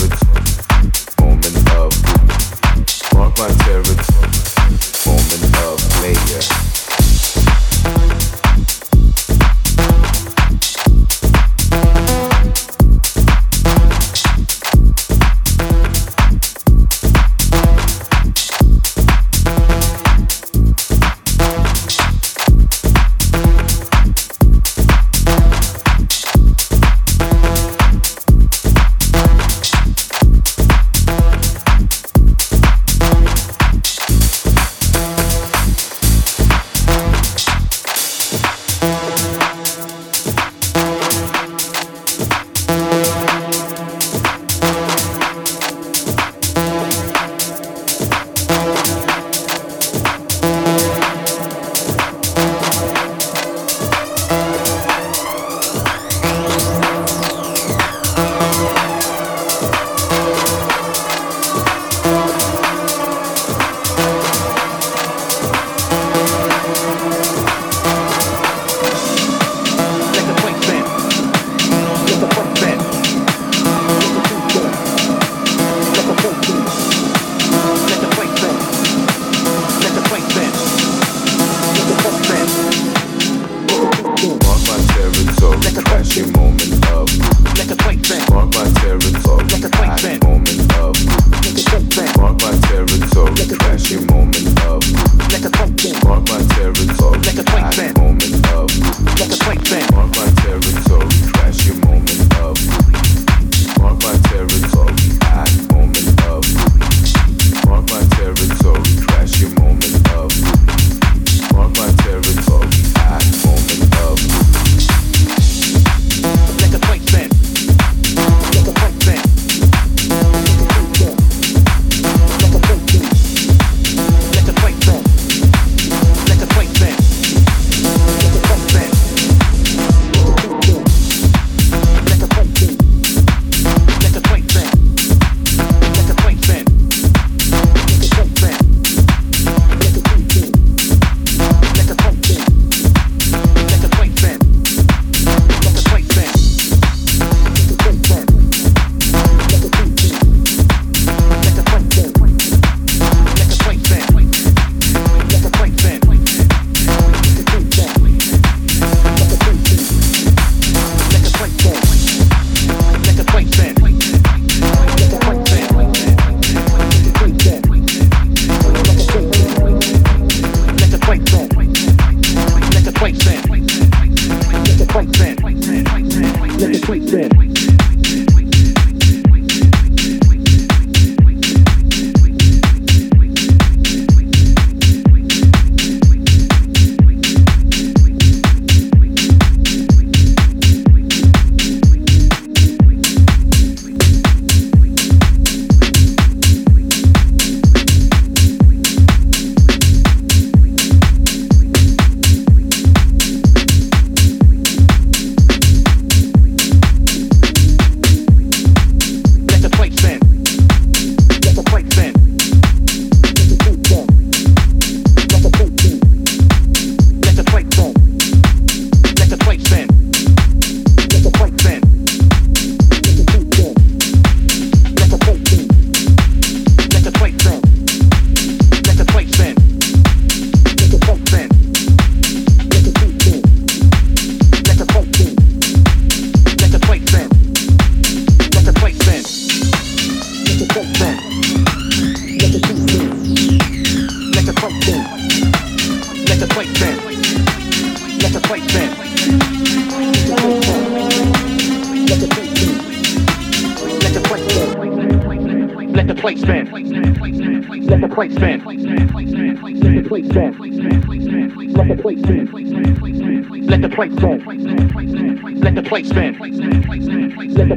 with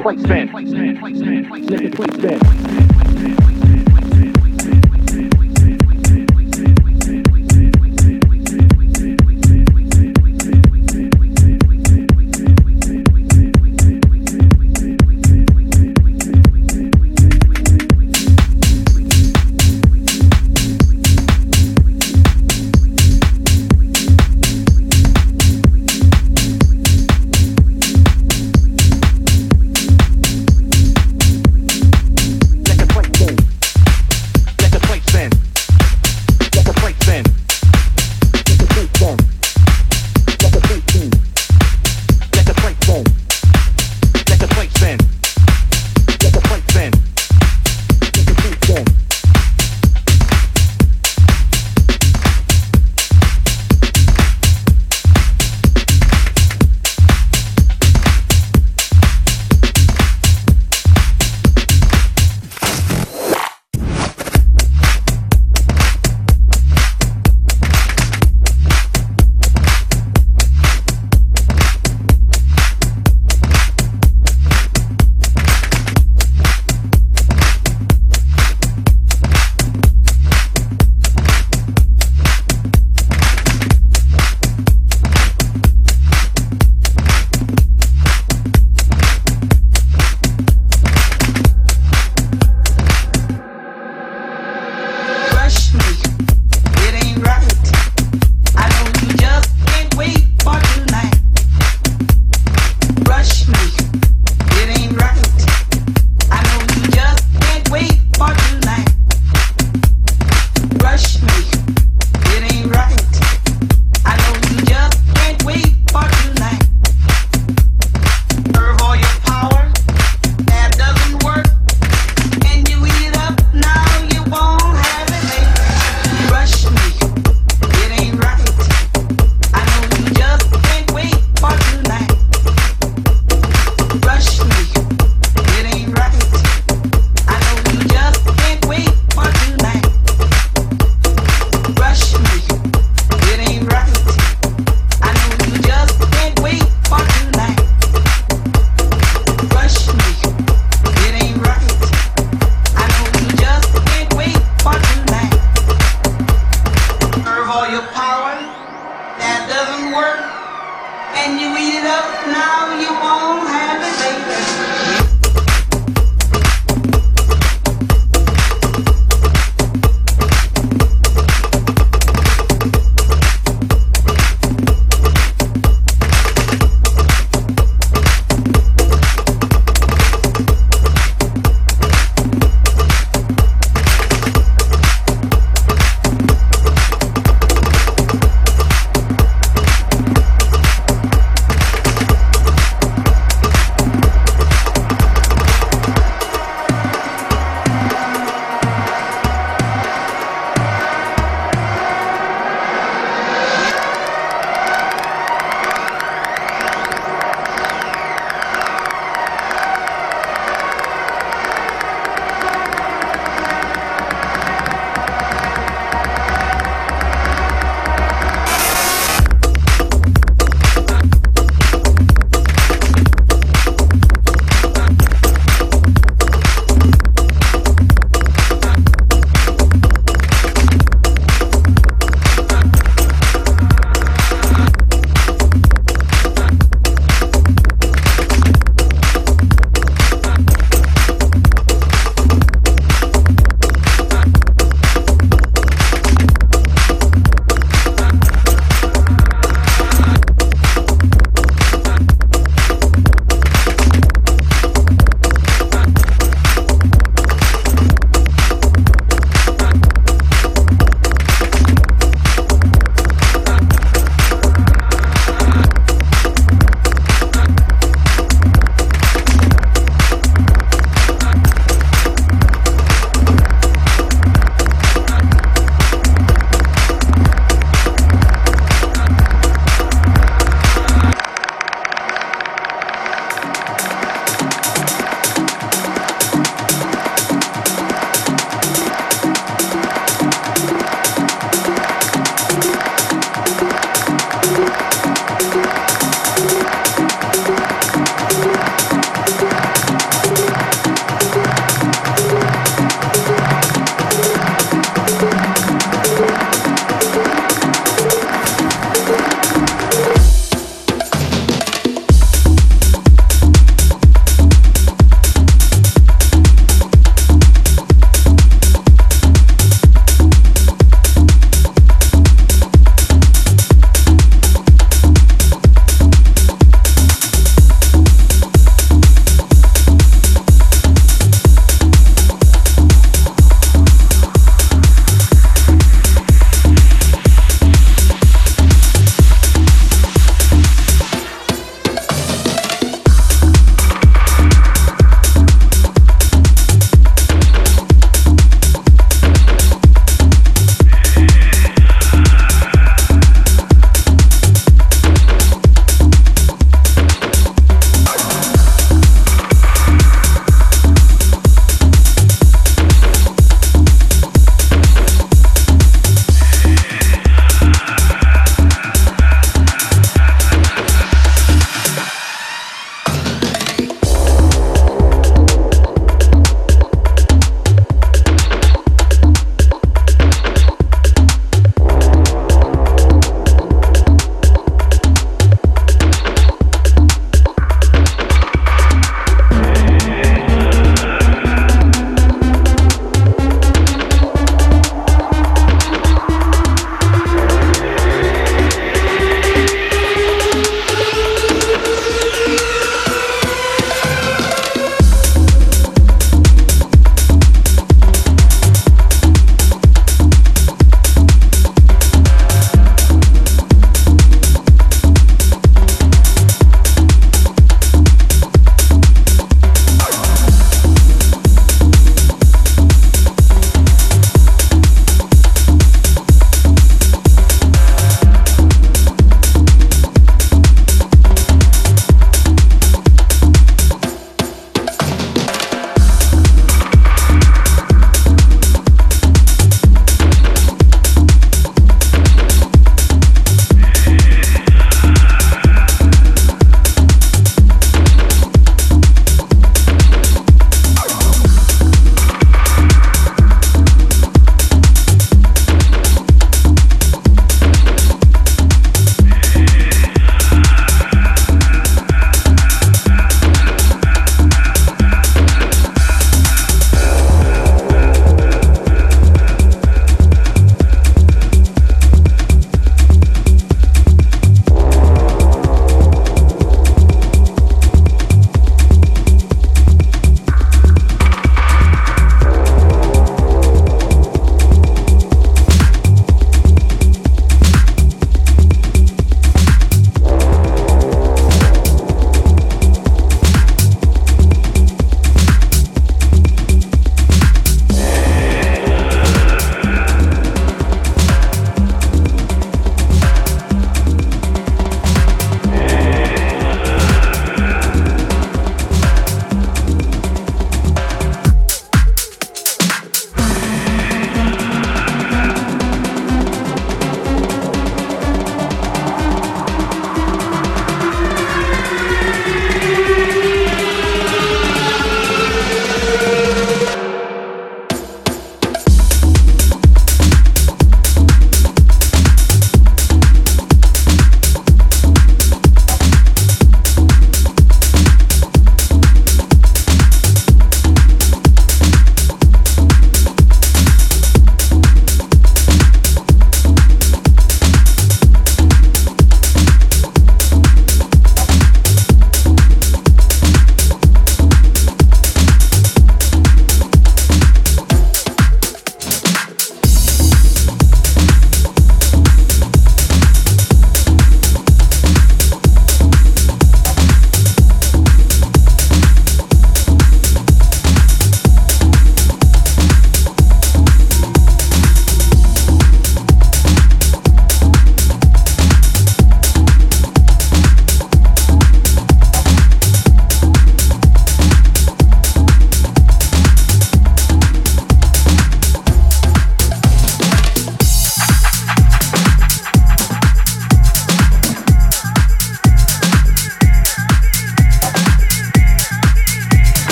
Let the plate spin. Let